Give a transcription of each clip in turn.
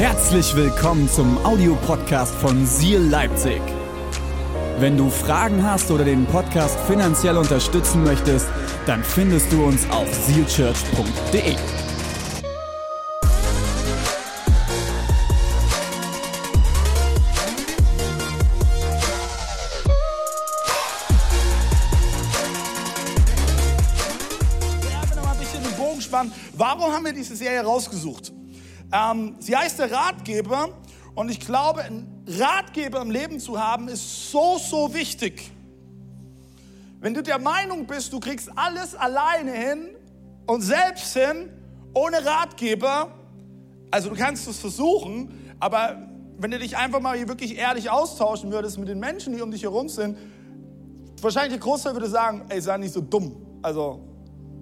Herzlich willkommen zum Audiopodcast von Seal Leipzig. Wenn du Fragen hast oder den Podcast finanziell unterstützen möchtest, dann findest du uns auf sealchurch.de. Warum haben wir diese Serie rausgesucht? Ähm, sie heißt der Ratgeber und ich glaube, einen Ratgeber im Leben zu haben, ist so, so wichtig. Wenn du der Meinung bist, du kriegst alles alleine hin und selbst hin, ohne Ratgeber, also du kannst es versuchen, aber wenn du dich einfach mal wirklich ehrlich austauschen würdest mit den Menschen, die um dich herum sind, wahrscheinlich der Großteil würde sagen, ey, sei nicht so dumm. Also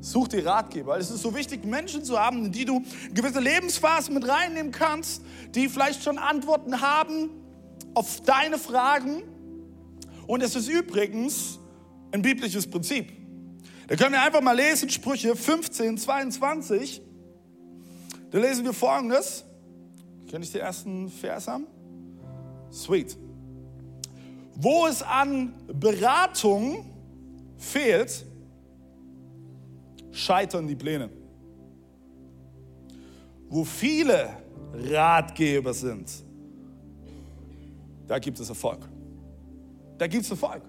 Such dir Ratgeber. Es ist so wichtig, Menschen zu haben, in die du gewisse Lebensphasen mit reinnehmen kannst, die vielleicht schon Antworten haben auf deine Fragen. Und es ist übrigens ein biblisches Prinzip. Da können wir einfach mal lesen, Sprüche 15, 22. Da lesen wir folgendes. Kann ich den ersten Vers haben? Sweet. Wo es an Beratung fehlt, scheitern die Pläne. Wo viele Ratgeber sind, da gibt es Erfolg. Da gibt es Erfolg.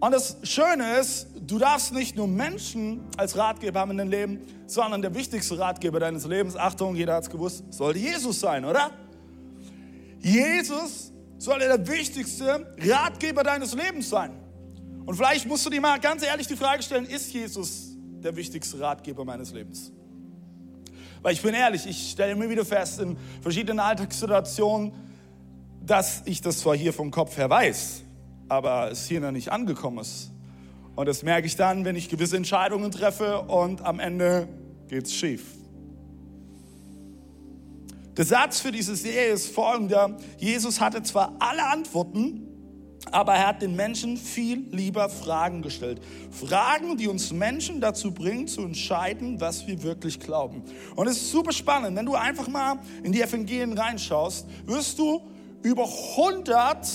Und das Schöne ist, du darfst nicht nur Menschen als Ratgeber haben in deinem Leben, sondern der wichtigste Ratgeber deines Lebens, Achtung, jeder hat es gewusst, sollte Jesus sein, oder? Jesus soll der wichtigste Ratgeber deines Lebens sein. Und vielleicht musst du dir mal ganz ehrlich die Frage stellen, ist Jesus der wichtigste Ratgeber meines Lebens? Weil ich bin ehrlich, ich stelle mir wieder fest in verschiedenen Alltagssituationen, dass ich das zwar hier vom Kopf her weiß, aber es hier noch nicht angekommen ist. Und das merke ich dann, wenn ich gewisse Entscheidungen treffe und am Ende geht es schief. Der Satz für diese Serie ist folgender. Jesus hatte zwar alle Antworten, aber er hat den Menschen viel lieber Fragen gestellt. Fragen, die uns Menschen dazu bringen, zu entscheiden, was wir wirklich glauben. Und es ist super spannend. Wenn du einfach mal in die Evangelien reinschaust, wirst du über 100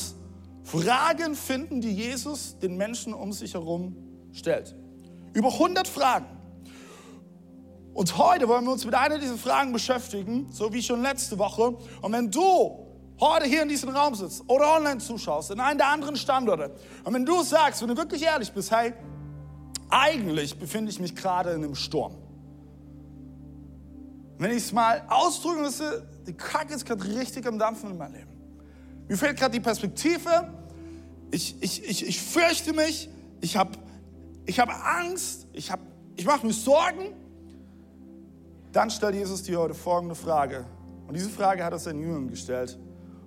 Fragen finden, die Jesus den Menschen um sich herum stellt. Über 100 Fragen. Und heute wollen wir uns mit einer dieser Fragen beschäftigen, so wie schon letzte Woche. Und wenn du heute hier in diesem Raum sitzt oder online zuschaust, in einem der anderen Standorte, und wenn du sagst, wenn du wirklich ehrlich bist, hey, eigentlich befinde ich mich gerade in einem Sturm. Wenn ich es mal ausdrücken müsste, die Kacke ist gerade richtig am Dampfen in meinem Leben. Mir fehlt gerade die Perspektive. Ich, ich, ich, ich fürchte mich. Ich habe ich hab Angst. Ich, hab, ich mache mir Sorgen. Dann stellt Jesus dir heute folgende Frage. Und diese Frage hat er seinen Jüngern gestellt.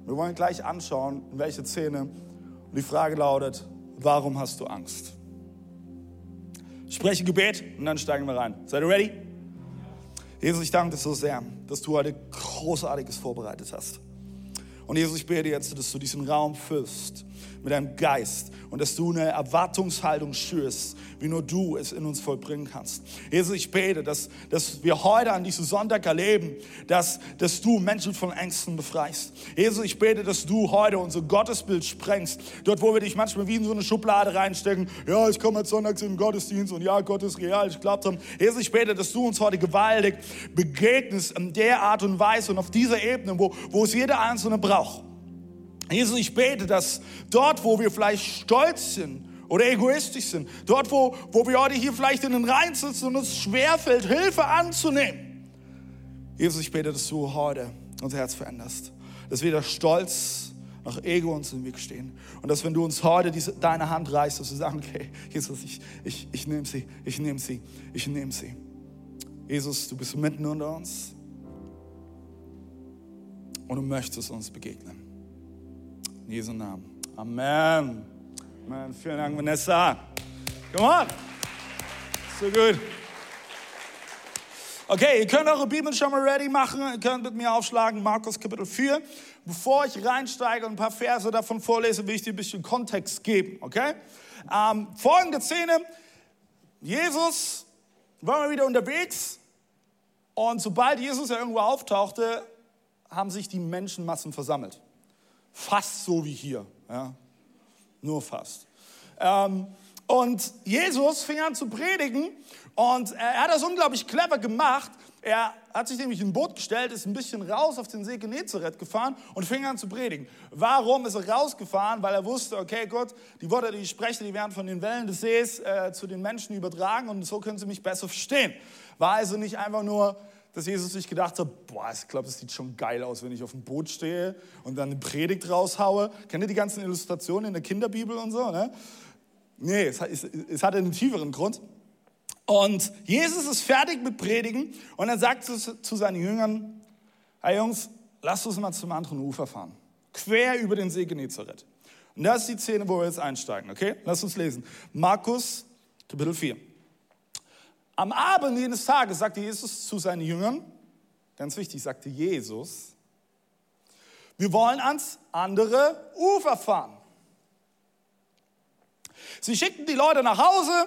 Wir wollen gleich anschauen, in welche Szene. Und die Frage lautet, warum hast du Angst? Ich spreche Gebet und dann steigen wir rein. Seid ihr ready? Jesus, ich danke dir so sehr, dass du heute Großartiges vorbereitet hast. Und Jesus, ich bete jetzt, dass du diesen Raum füllst mit deinem Geist und dass du eine Erwartungshaltung schürst, wie nur du es in uns vollbringen kannst. Jesus, ich bete, dass, dass wir heute an diesem Sonntag erleben, dass, dass du Menschen von Ängsten befreist. Jesus, ich bete, dass du heute unser Gottesbild sprengst. Dort, wo wir dich manchmal wie in so eine Schublade reinstecken. Ja, ich komme jetzt sonntags in den Gottesdienst und ja, Gott ist real, ich glaube dran. Jesus, ich bete, dass du uns heute gewaltig begegnest in der Art und Weise und auf dieser Ebene, wo, wo es jeder Einzelne braucht. Jesus, ich bete, dass dort, wo wir vielleicht stolz sind oder egoistisch sind, dort, wo, wo wir heute hier vielleicht in den Reihen sitzen und uns schwerfällt, Hilfe anzunehmen. Jesus, ich bete, dass du heute unser Herz veränderst, dass wir der Stolz nach Ego uns im Weg stehen. Und dass wenn du uns heute diese, deine Hand reißt, dass wir sagen, okay, Jesus, ich, ich, ich nehme sie, ich nehme sie, ich nehme sie. Jesus, du bist mitten unter uns und du möchtest uns begegnen. In Jesu Namen. Amen. Amen. Vielen Dank, Vanessa. Come on. So gut. Okay, ihr könnt eure Bibel schon mal ready machen. Ihr könnt mit mir aufschlagen, Markus Kapitel 4. Bevor ich reinsteige und ein paar Verse davon vorlese, will ich dir ein bisschen Kontext geben, okay? Ähm, folgende Szene. Jesus war mal wieder unterwegs Und sobald Jesus ja irgendwo auftauchte, haben sich die Menschenmassen versammelt. Fast so wie hier. Ja? Nur fast. Ähm, und Jesus fing an zu predigen und er hat das unglaublich clever gemacht. Er hat sich nämlich in ein Boot gestellt, ist ein bisschen raus auf den See Genezareth gefahren und fing an zu predigen. Warum ist er rausgefahren? Weil er wusste, okay, Gott, die Worte, die ich spreche, die werden von den Wellen des Sees äh, zu den Menschen übertragen und so können sie mich besser verstehen. War also nicht einfach nur dass Jesus sich gedacht hat, boah, ich glaube, das sieht schon geil aus, wenn ich auf dem Boot stehe und dann eine Predigt raushaue. Kennt ihr die ganzen Illustrationen in der Kinderbibel und so? Ne? Nee, es, es, es hatte einen tieferen Grund. Und Jesus ist fertig mit Predigen und er sagt zu, zu seinen Jüngern, hey Jungs, lasst uns mal zum anderen Ufer fahren. Quer über den See Genezareth. Und das ist die Szene, wo wir jetzt einsteigen, okay? Lass uns lesen. Markus, Kapitel 4. Am Abend jenes Tages sagte Jesus zu seinen Jüngern, ganz wichtig, sagte Jesus, wir wollen ans andere Ufer fahren. Sie schickten die Leute nach Hause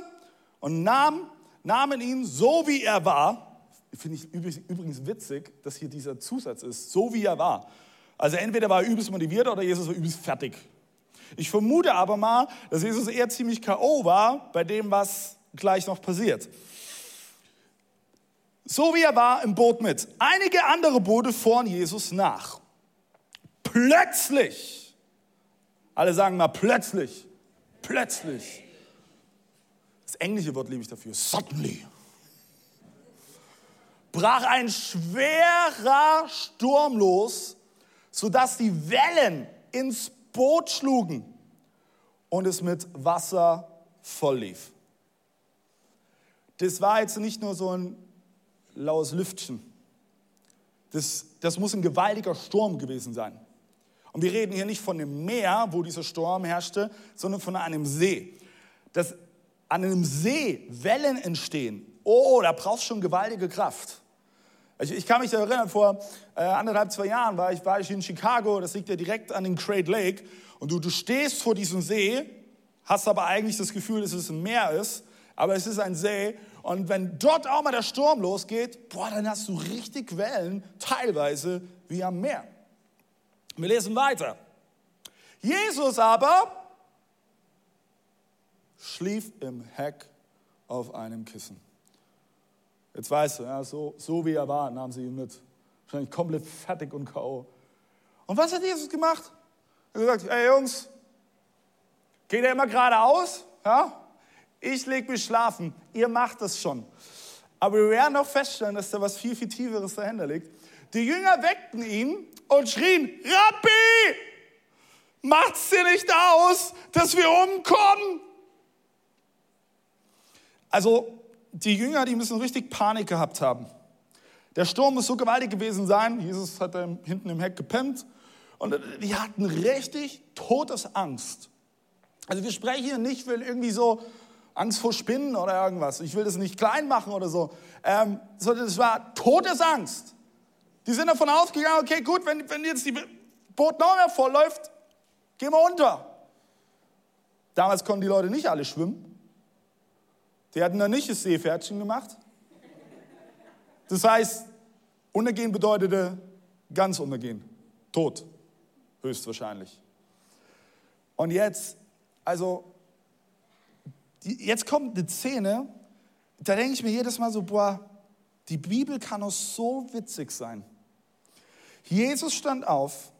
und nahmen, nahmen ihn so, wie er war. Finde ich übrigens witzig, dass hier dieser Zusatz ist, so wie er war. Also entweder war er übelst motiviert oder Jesus war übelst fertig. Ich vermute aber mal, dass Jesus eher ziemlich K.O. war bei dem, was gleich noch passiert so wie er war, im Boot mit. Einige andere Boote fuhren Jesus nach. Plötzlich, alle sagen mal plötzlich, plötzlich. Das englische Wort liebe ich dafür, suddenly. Brach ein schwerer Sturm los, sodass die Wellen ins Boot schlugen und es mit Wasser voll lief. Das war jetzt nicht nur so ein laues Lüftchen. Das, das muss ein gewaltiger Sturm gewesen sein. Und wir reden hier nicht von einem Meer, wo dieser Sturm herrschte, sondern von einem See. Dass an einem See Wellen entstehen, oh, da brauchst du schon gewaltige Kraft. Ich, ich kann mich erinnern, vor äh, anderthalb, zwei Jahren war ich, war ich in Chicago, das liegt ja direkt an den Great Lake, und du, du stehst vor diesem See, hast aber eigentlich das Gefühl, dass es ein Meer ist, aber es ist ein See und wenn dort auch mal der Sturm losgeht, boah, dann hast du richtig Wellen, teilweise wie am Meer. Wir lesen weiter. Jesus aber schlief im Heck auf einem Kissen. Jetzt weißt du, ja, so, so wie er war, nahmen sie ihn mit. Wahrscheinlich komplett fertig und K.O. Und was hat Jesus gemacht? Er hat gesagt, ey Jungs, geht er immer geradeaus? Ja? Ich lege mich schlafen, ihr macht das schon. Aber wir werden noch feststellen, dass da was viel, viel Tieferes dahinter liegt. Die Jünger weckten ihn und schrien, Rabbi, macht's dir nicht aus, dass wir umkommen? Also, die Jünger, die müssen richtig Panik gehabt haben. Der Sturm muss so gewaltig gewesen sein. Jesus hat da hinten im Heck gepennt. Und die hatten richtig Todesangst. Also wir sprechen hier nicht, wenn irgendwie so Angst vor Spinnen oder irgendwas. Ich will das nicht klein machen oder so. Ähm, sondern es war Todesangst. Die sind davon ausgegangen, okay, gut, wenn, wenn jetzt die Boot noch mehr voll läuft, gehen wir unter. Damals konnten die Leute nicht alle schwimmen. Die hatten dann nicht das Seepferdchen gemacht. Das heißt, untergehen bedeutete ganz untergehen. Tod, höchstwahrscheinlich. Und jetzt, also die, jetzt kommt eine Szene, da denke ich mir jedes Mal so, boah, die Bibel kann auch so witzig sein. Jesus stand auf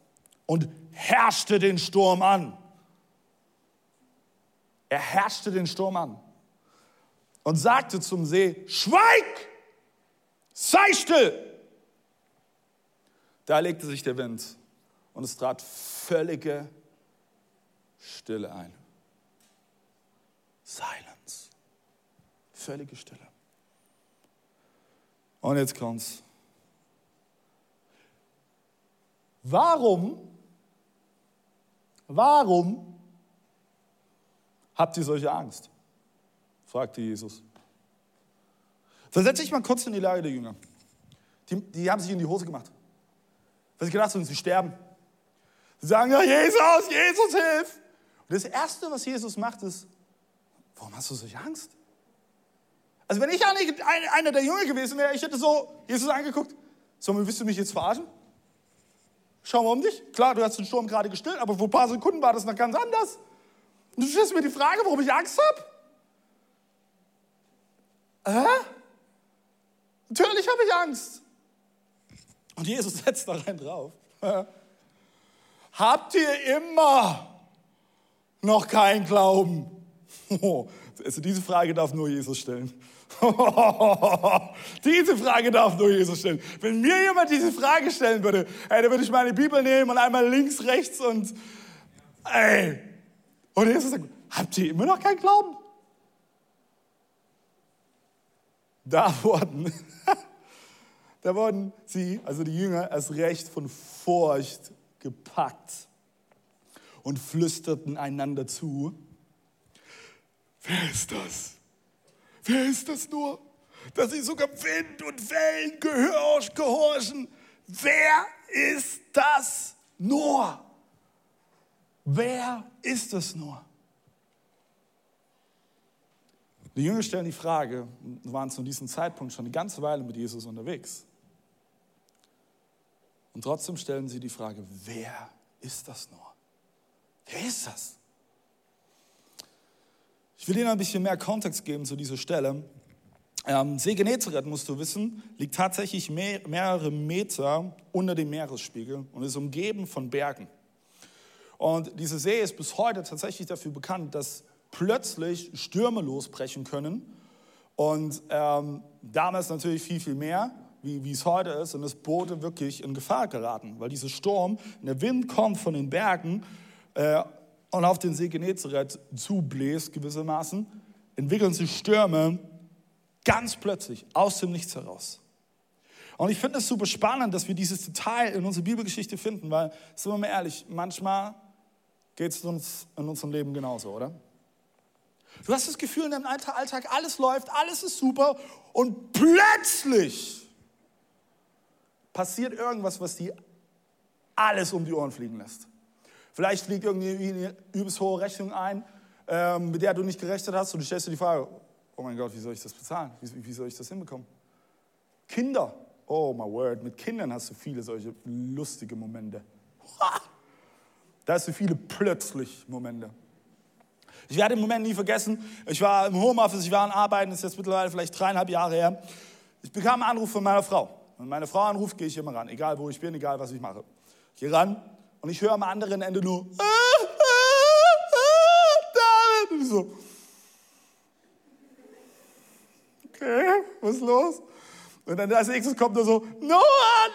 und herrschte den Sturm an. Er herrschte den Sturm an und sagte zum See, schweig, sei still. Da legte sich der Wind und es trat völlige Stille ein. Silence. Völlige Stille. Und jetzt kommt's. Warum, warum habt ihr solche Angst? fragte Jesus. Versetze dich mal kurz in die Lage der Jünger. Die, die haben sich in die Hose gemacht. Weil sie gedacht haben, sie sterben. Sie sagen, ja, Jesus, Jesus, hilf. Und das Erste, was Jesus macht, ist, Warum hast du solche Angst? Also wenn ich einer der Jünger gewesen wäre, ich hätte so Jesus angeguckt. So, willst du mich jetzt verarschen? Schau mal um dich. Klar, du hast den Sturm gerade gestillt, aber vor ein paar Sekunden war das noch ganz anders. Und du stellst mir die Frage, warum ich Angst habe? Hä? Natürlich habe ich Angst. Und Jesus setzt da rein drauf. Habt ihr immer noch keinen Glauben? also diese Frage darf nur Jesus stellen. diese Frage darf nur Jesus stellen. Wenn mir jemand diese Frage stellen würde, ey, dann würde ich meine Bibel nehmen und einmal links, rechts und ey. Und Jesus sagt, habt ihr immer noch keinen Glauben? Da wurden, da wurden sie, also die Jünger, als recht von Furcht gepackt und flüsterten einander zu. Wer ist das? Wer ist das nur, dass sie sogar Wind und Wellen gehorchen? Wer ist das nur? Wer ist das nur? Die Jünger stellen die Frage, waren zu diesem Zeitpunkt schon eine ganze Weile mit Jesus unterwegs. Und trotzdem stellen sie die Frage, wer ist das nur? Wer ist das? Ich will Ihnen ein bisschen mehr Kontext geben zu dieser Stelle. Ähm, See Genezareth, musst du wissen, liegt tatsächlich mehr, mehrere Meter unter dem Meeresspiegel und ist umgeben von Bergen. Und dieser See ist bis heute tatsächlich dafür bekannt, dass plötzlich Stürme losbrechen können. Und ähm, damals natürlich viel, viel mehr, wie, wie es heute ist. Und das Boote wirklich in Gefahr geraten, weil dieser Sturm, der Wind kommt von den Bergen äh, und auf den See Genezareth zubläst gewissermaßen, entwickeln sich Stürme ganz plötzlich aus dem Nichts heraus. Und ich finde es super spannend, dass wir dieses Detail in unserer Bibelgeschichte finden, weil, sind wir mal ehrlich, manchmal geht es uns in unserem Leben genauso, oder? Du hast das Gefühl, in deinem Alltag alles läuft, alles ist super und plötzlich passiert irgendwas, was dir alles um die Ohren fliegen lässt. Vielleicht fliegt irgendwie eine übelst hohe Rechnung ein, ähm, mit der du nicht gerechnet hast und du stellst dir die Frage, oh mein Gott, wie soll ich das bezahlen? Wie, wie soll ich das hinbekommen? Kinder, oh my word, mit Kindern hast du viele solche lustige Momente. Da hast du viele plötzlich Momente. Ich werde den Moment nie vergessen. Ich war im Homeoffice, ich war am Arbeiten, das ist jetzt mittlerweile vielleicht dreieinhalb Jahre her. Ich bekam einen Anruf von meiner Frau. Wenn meine Frau anruft, gehe ich immer ran, egal wo ich bin, egal was ich mache. Ich gehe ran und ich höre am anderen Ende nur, ah, ah, ah, David. Und ich so, okay, was ist los? Und dann als nächstes kommt nur so, Noah,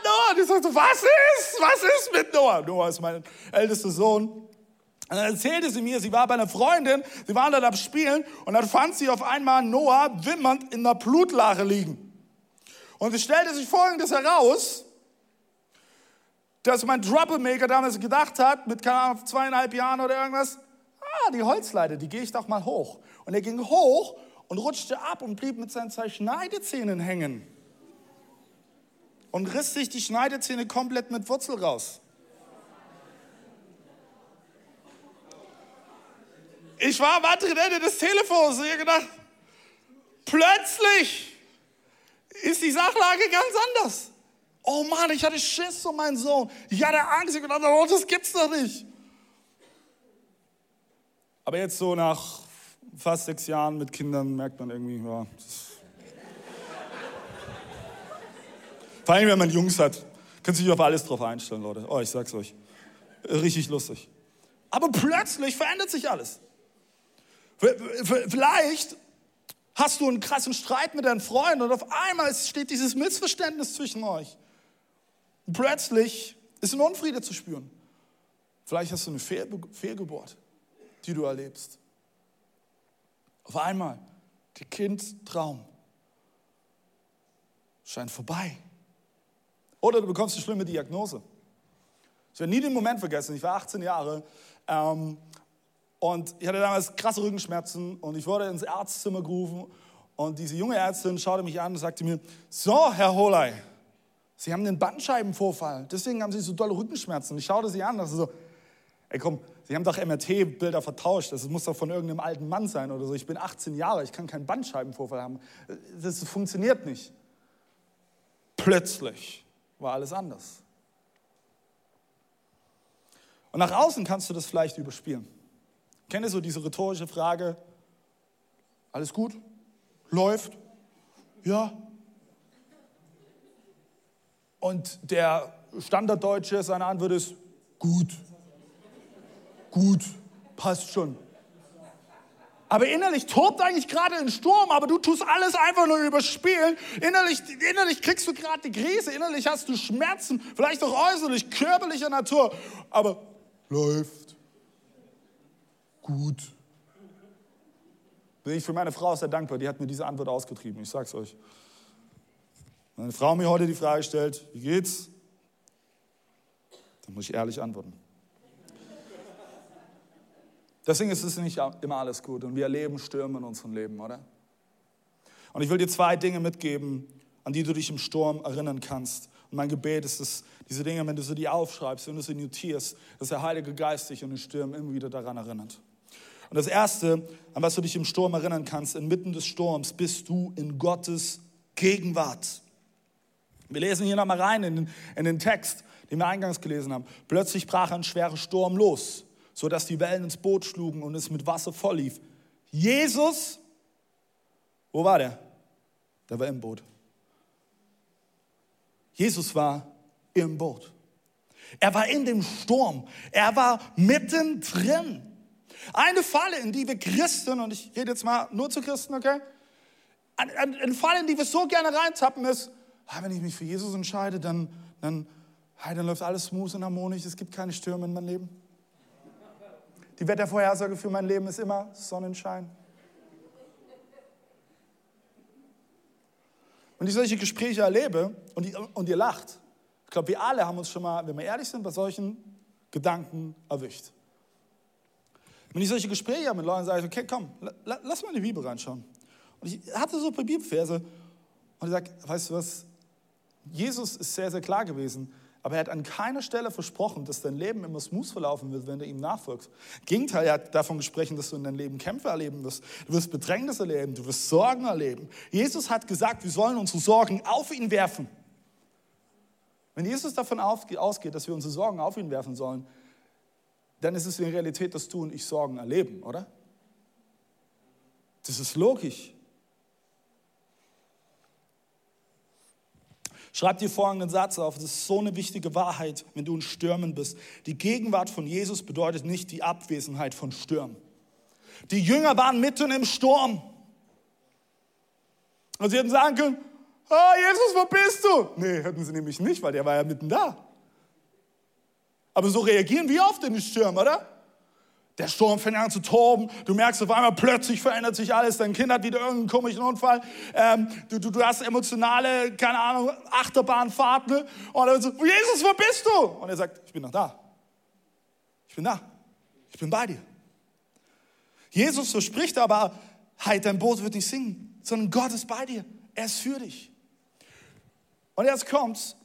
Noah. Und ich sage so, was ist, was ist mit Noah? Noah ist mein ältester Sohn. Und dann erzählte sie mir, sie war bei einer Freundin, sie waren dort am Spielen und dann fand sie auf einmal Noah wimmernd in der Blutlache liegen. Und es stellte sich Folgendes heraus, dass mein Troublemaker damals gedacht hat, mit keine Ahnung, zweieinhalb Jahren oder irgendwas, ah, die Holzleiter, die gehe ich doch mal hoch. Und er ging hoch und rutschte ab und blieb mit seinen zwei Schneidezähnen hängen. Und riss sich die Schneidezähne komplett mit Wurzel raus. Ich war am anderen Ende des Telefons und ich gedacht, plötzlich ist die Sachlage ganz anders. Oh Mann, ich hatte Schiss um meinen Sohn. Ich hatte Angst. Ich dachte, oh, das gibt's doch nicht. Aber jetzt so nach fast sechs Jahren mit Kindern merkt man irgendwie, ja. Vor allem, wenn man Jungs hat, kann sich auf alles drauf einstellen, Leute. Oh, ich sag's euch. Richtig lustig. Aber plötzlich verändert sich alles. Vielleicht hast du einen krassen Streit mit deinen Freunden und auf einmal steht dieses Missverständnis zwischen euch. Plötzlich ist ein Unfriede zu spüren. Vielleicht hast du eine Fehl Fehlgeburt, die du erlebst. Auf einmal, der Kindtraum scheint vorbei. Oder du bekommst eine schlimme Diagnose. Ich werde nie den Moment vergessen, ich war 18 Jahre ähm, und ich hatte damals krasse Rückenschmerzen und ich wurde ins Arztzimmer gerufen und diese junge Ärztin schaute mich an und sagte mir, so, Herr Holey, Sie haben einen Bandscheibenvorfall, deswegen haben Sie so dolle Rückenschmerzen. Ich schaute sie an und dachte so, Ey komm, Sie haben doch MRT-Bilder vertauscht. Das muss doch von irgendeinem alten Mann sein oder so. Ich bin 18 Jahre, ich kann keinen Bandscheibenvorfall haben. Das funktioniert nicht. Plötzlich war alles anders. Und nach außen kannst du das vielleicht überspielen. Ihr so diese rhetorische Frage? Alles gut? Läuft? Ja. Und der Standarddeutsche, seine Antwort ist gut. Gut, passt schon. Aber innerlich tobt eigentlich gerade ein Sturm, aber du tust alles einfach nur überspielen. Innerlich, innerlich kriegst du gerade die Krise, innerlich hast du Schmerzen, vielleicht auch äußerlich, körperlicher Natur, aber läuft. Gut. Bin ich für meine Frau sehr dankbar, die hat mir diese Antwort ausgetrieben, ich sag's euch. Meine Frau mir heute die Frage stellt, wie geht's? Dann muss ich ehrlich antworten. Deswegen ist es nicht immer alles gut und wir erleben Stürme in unserem Leben, oder? Und ich will dir zwei Dinge mitgeben, an die du dich im Sturm erinnern kannst. Und mein Gebet ist, dass diese Dinge, wenn du sie dir aufschreibst, wenn du sie notierst, dass der Heilige Geist dich in den Stürmen immer wieder daran erinnert. Und das Erste, an was du dich im Sturm erinnern kannst, inmitten des Sturms bist du in Gottes Gegenwart. Wir lesen hier nochmal rein in den, in den Text, den wir eingangs gelesen haben. Plötzlich brach ein schwerer Sturm los so dass die Wellen ins Boot schlugen und es mit Wasser voll lief. Jesus, wo war der? Der war im Boot. Jesus war im Boot. Er war in dem Sturm. Er war mittendrin. Eine Falle, in die wir Christen, und ich rede jetzt mal nur zu Christen, okay? Eine Falle, in die wir so gerne reintappen, ist, wenn ich mich für Jesus entscheide, dann, dann, dann läuft alles smooth und harmonisch, es gibt keine Stürme in meinem Leben. Die Wettervorhersage für mein Leben ist immer Sonnenschein. Wenn ich solche Gespräche erlebe und, und ihr lacht, ich glaube, wir alle haben uns schon mal, wenn wir ehrlich sind, bei solchen Gedanken erwischt. Wenn ich solche Gespräche habe mit Leuten, sage ich, okay, komm, lass mal in die Bibel reinschauen. Und ich hatte so ein paar Bibelverse und ich sage, weißt du was, Jesus ist sehr, sehr klar gewesen. Aber er hat an keiner Stelle versprochen, dass dein Leben immer smooth verlaufen wird, wenn du ihm nachfolgst. Im Gegenteil, er hat davon gesprochen, dass du in deinem Leben Kämpfe erleben wirst. Du wirst Bedrängnis erleben, du wirst Sorgen erleben. Jesus hat gesagt, wir sollen unsere Sorgen auf ihn werfen. Wenn Jesus davon ausgeht, dass wir unsere Sorgen auf ihn werfen sollen, dann ist es in Realität, dass du und ich Sorgen erleben, oder? Das ist logisch. Schreib dir folgenden Satz auf. Das ist so eine wichtige Wahrheit, wenn du in Stürmen bist. Die Gegenwart von Jesus bedeutet nicht die Abwesenheit von Stürmen. Die Jünger waren mitten im Sturm. Und sie hätten sagen können, oh, Jesus, wo bist du? Nee, hätten sie nämlich nicht, weil der war ja mitten da. Aber so reagieren wir oft in den Stürmen, oder? Der Sturm fängt an zu toben. Du merkst auf einmal, plötzlich verändert sich alles. Dein Kind hat wieder irgendeinen komischen Unfall. Ähm, du, du, du hast emotionale, keine Ahnung, Achterbahnfahrten. Ne? Und dann so, Jesus, wo bist du? Und er sagt, ich bin noch da. Ich bin da. Ich bin bei dir. Jesus verspricht aber, hey, dein Boot wird nicht singen, sondern Gott ist bei dir. Er ist für dich. Und jetzt kommt's.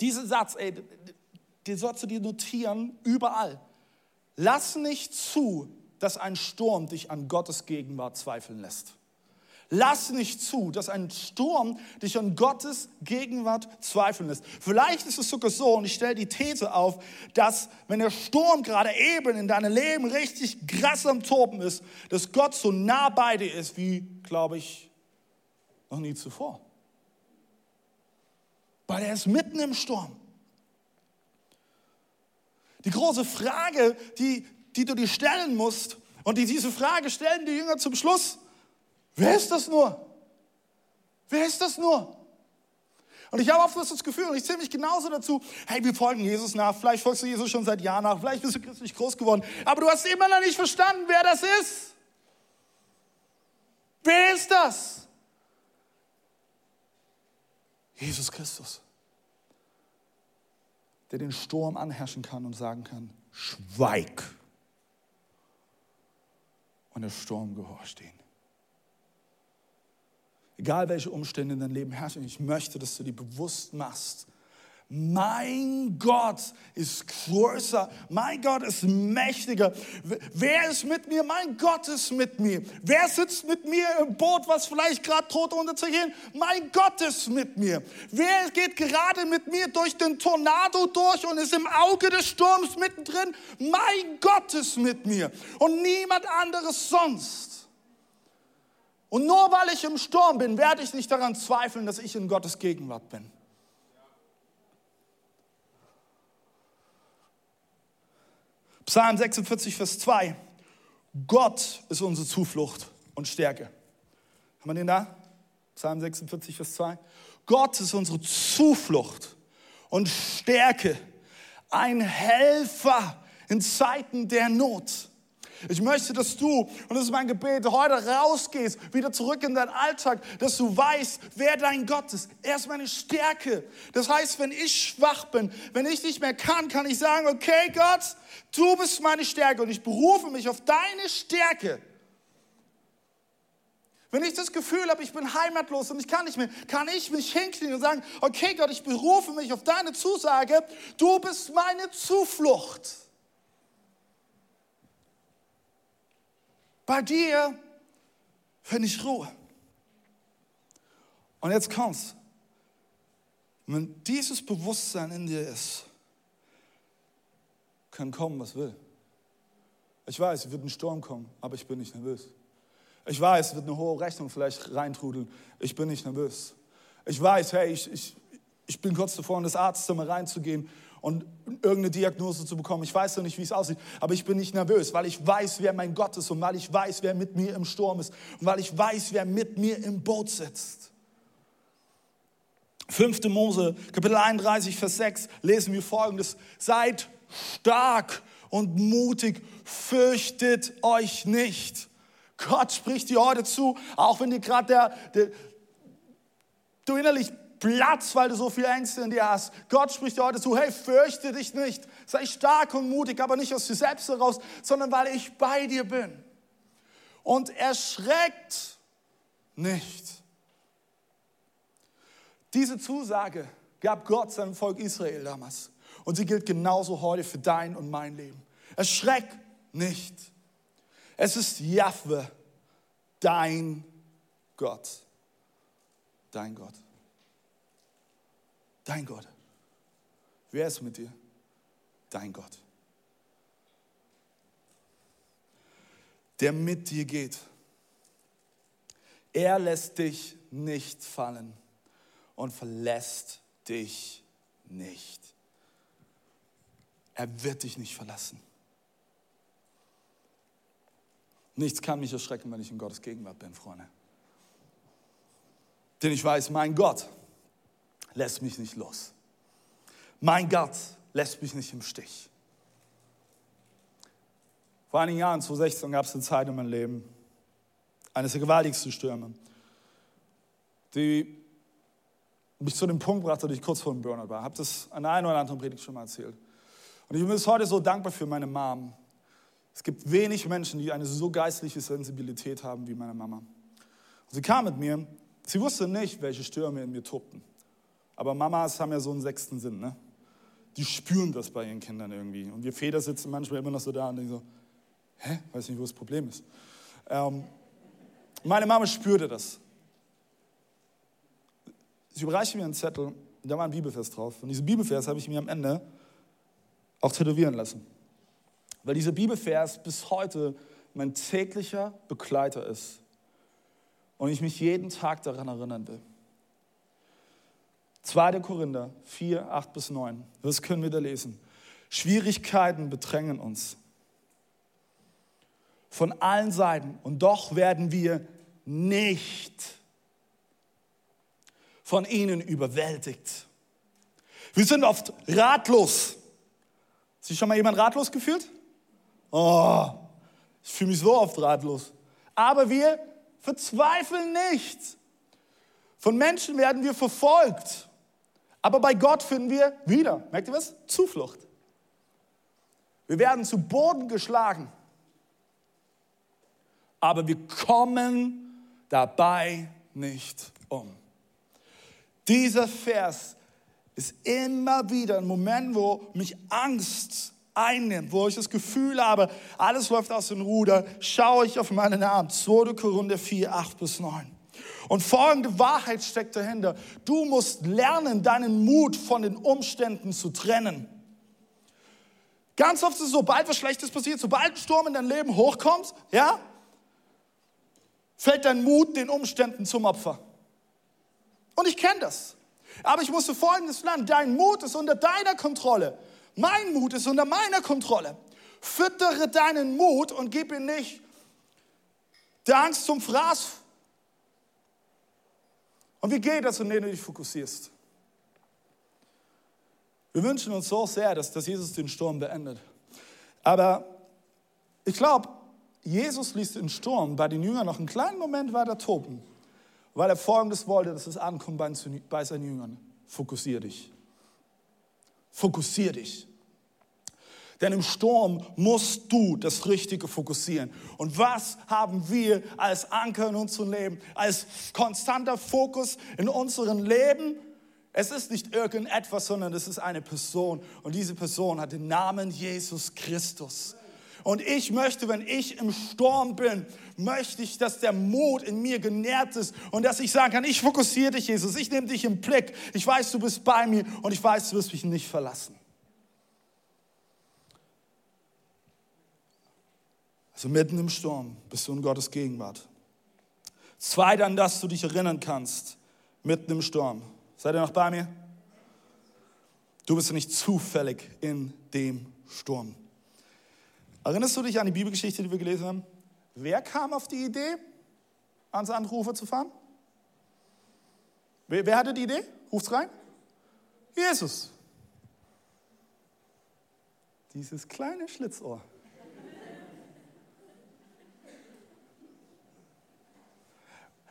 Dieser Satz, ey, den sollst du dir notieren, überall. Lass nicht zu, dass ein Sturm dich an Gottes Gegenwart zweifeln lässt. Lass nicht zu, dass ein Sturm dich an Gottes Gegenwart zweifeln lässt. Vielleicht ist es sogar so, und ich stelle die These auf, dass wenn der Sturm gerade eben in deinem Leben richtig krass am Toben ist, dass Gott so nah bei dir ist, wie, glaube ich, noch nie zuvor. Weil er ist mitten im Sturm. Die große Frage, die, die du dir stellen musst, und die, diese Frage stellen die Jünger zum Schluss, wer ist das nur? Wer ist das nur? Und ich habe oft das Gefühl, und ich zähle mich genauso dazu, hey, wir folgen Jesus nach, vielleicht folgst du Jesus schon seit Jahren nach, vielleicht bist du christlich groß geworden, aber du hast immer noch nicht verstanden, wer das ist. Wer ist das? Jesus Christus der den Sturm anherrschen kann und sagen kann, schweig. Und der Sturm gehorcht ihn. Egal welche Umstände in deinem Leben herrschen, ich möchte, dass du dir bewusst machst, Mein Gott ist größer, mein Gott ist mächtiger. Wer ist mit mir? Mein Gott ist mit mir. Wer sitzt mit mir im Boot, was vielleicht gerade tot unterzugehen? Mein Gott ist mit mir. Wer geht gerade mit mir durch den Tornado durch und ist im Auge des Sturms mittendrin? Mein Gott ist mit mir und niemand anderes sonst. Und nur weil ich im Sturm bin, werde ich nicht daran zweifeln, dass ich in Gottes Gegenwart bin. Psalm 46, Vers 2. Gott ist unsere Zuflucht und Stärke. Haben wir den da? Psalm 46, Vers 2. Gott ist unsere Zuflucht und Stärke, ein Helfer in Zeiten der Not. Ich möchte, dass du, und das ist mein Gebet, heute rausgehst, wieder zurück in deinen Alltag, dass du weißt, wer dein Gott ist. Er ist meine Stärke. Das heißt, wenn ich schwach bin, wenn ich nicht mehr kann, kann ich sagen, okay Gott, du bist meine Stärke und ich berufe mich auf deine Stärke. Wenn ich das Gefühl habe, ich bin heimatlos und ich kann nicht mehr, kann ich mich hinknien und sagen, okay Gott, ich berufe mich auf deine Zusage, du bist meine Zuflucht. Bei dir finde ich Ruhe. Und jetzt kommt's. Wenn dieses Bewusstsein in dir ist, kann kommen, was will. Ich weiß, es wird ein Sturm kommen, aber ich bin nicht nervös. Ich weiß, es wird eine hohe Rechnung vielleicht reintrudeln. Ich bin nicht nervös. Ich weiß, hey, ich, ich, ich bin kurz davor, in das Arztzimmer reinzugehen und irgendeine Diagnose zu bekommen. Ich weiß noch nicht, wie es aussieht, aber ich bin nicht nervös, weil ich weiß, wer mein Gott ist und weil ich weiß, wer mit mir im Sturm ist und weil ich weiß, wer mit mir im Boot sitzt. 5. Mose, Kapitel 31, Vers 6, lesen wir folgendes. Seid stark und mutig, fürchtet euch nicht. Gott spricht dir heute zu, auch wenn dir gerade der, der, du innerlich Platz, weil du so viel Ängste in dir hast. Gott spricht dir heute zu, hey, fürchte dich nicht. Sei stark und mutig, aber nicht aus dir selbst heraus, sondern weil ich bei dir bin. Und erschreckt nicht. Diese Zusage gab Gott seinem Volk Israel damals. Und sie gilt genauso heute für dein und mein Leben. Erschreck nicht. Es ist Jahwe, dein Gott. Dein Gott. Dein Gott. Wer ist mit dir? Dein Gott. Der mit dir geht. Er lässt dich nicht fallen und verlässt dich nicht. Er wird dich nicht verlassen. Nichts kann mich erschrecken, wenn ich in Gottes Gegenwart bin, Freunde. Denn ich weiß, mein Gott lässt mich nicht los. Mein Gott lässt mich nicht im Stich. Vor einigen Jahren, 2016, gab es eine Zeit in meinem Leben, eines der gewaltigsten Stürme, die mich zu dem Punkt brachte, dass ich kurz vor dem Burnout war. Ich habe das an einer oder anderen Predigt schon mal erzählt. Und ich bin bis heute so dankbar für meine Mom. Es gibt wenig Menschen, die eine so geistliche Sensibilität haben wie meine Mama. Und sie kam mit mir, sie wusste nicht, welche Stürme in mir tobten. Aber Mamas haben ja so einen sechsten Sinn, ne? Die spüren das bei ihren Kindern irgendwie. Und wir Väter sitzen manchmal immer noch so da und denken so, hä, weiß nicht, wo das Problem ist. Ähm, meine Mama spürte das. Sie überreichte mir einen Zettel, da war ein Bibelvers drauf. Und diesen Bibelvers habe ich mir am Ende auch tätowieren lassen. Weil dieser Bibelvers bis heute mein täglicher Begleiter ist. Und ich mich jeden Tag daran erinnern will. 2. Korinther 4, 8 bis 9. Was können wir da lesen? Schwierigkeiten bedrängen uns von allen Seiten und doch werden wir nicht von ihnen überwältigt. Wir sind oft ratlos. Hat sich schon mal jemand ratlos gefühlt? Oh, ich fühle mich so oft ratlos. Aber wir verzweifeln nicht. Von Menschen werden wir verfolgt. Aber bei Gott finden wir wieder, merkt ihr was? Zuflucht. Wir werden zu Boden geschlagen. Aber wir kommen dabei nicht um. Dieser Vers ist immer wieder ein Moment, wo mich Angst einnimmt, wo ich das Gefühl habe, alles läuft aus dem Ruder, schaue ich auf meinen Namen. 2. Korinther 4, 8 bis 9. Und folgende Wahrheit steckt dahinter. Du musst lernen, deinen Mut von den Umständen zu trennen. Ganz oft ist es so, sobald was Schlechtes passiert, sobald ein Sturm in dein Leben hochkommt, ja, fällt dein Mut den Umständen zum Opfer. Und ich kenne das. Aber ich musste Folgendes lernen. Dein Mut ist unter deiner Kontrolle. Mein Mut ist unter meiner Kontrolle. Füttere deinen Mut und gib ihn nicht der Angst zum Fraß. Und wie geht das, indem du dich fokussierst? Wir wünschen uns so sehr, dass, dass Jesus den Sturm beendet. Aber ich glaube, Jesus ließ den Sturm bei den Jüngern noch einen kleinen Moment weiter toben, weil er Folgendes wollte, dass es ankommt bei, bei seinen Jüngern. Fokussier dich. Fokussier dich. Denn im Sturm musst du das Richtige fokussieren. Und was haben wir als Anker in unserem Leben, als konstanter Fokus in unserem Leben? Es ist nicht irgendetwas, sondern es ist eine Person. Und diese Person hat den Namen Jesus Christus. Und ich möchte, wenn ich im Sturm bin, möchte ich, dass der Mut in mir genährt ist und dass ich sagen kann, ich fokussiere dich, Jesus, ich nehme dich im Blick. Ich weiß, du bist bei mir und ich weiß, du wirst mich nicht verlassen. Also mitten im Sturm bist du in Gottes Gegenwart. Zwei, an das du dich erinnern kannst, mitten im Sturm. Seid ihr noch bei mir? Du bist nicht zufällig in dem Sturm. Erinnerst du dich an die Bibelgeschichte, die wir gelesen haben? Wer kam auf die Idee, ans andere Ufer zu fahren? Wer, wer hatte die Idee? Ruft's rein. Jesus. Dieses kleine Schlitzohr.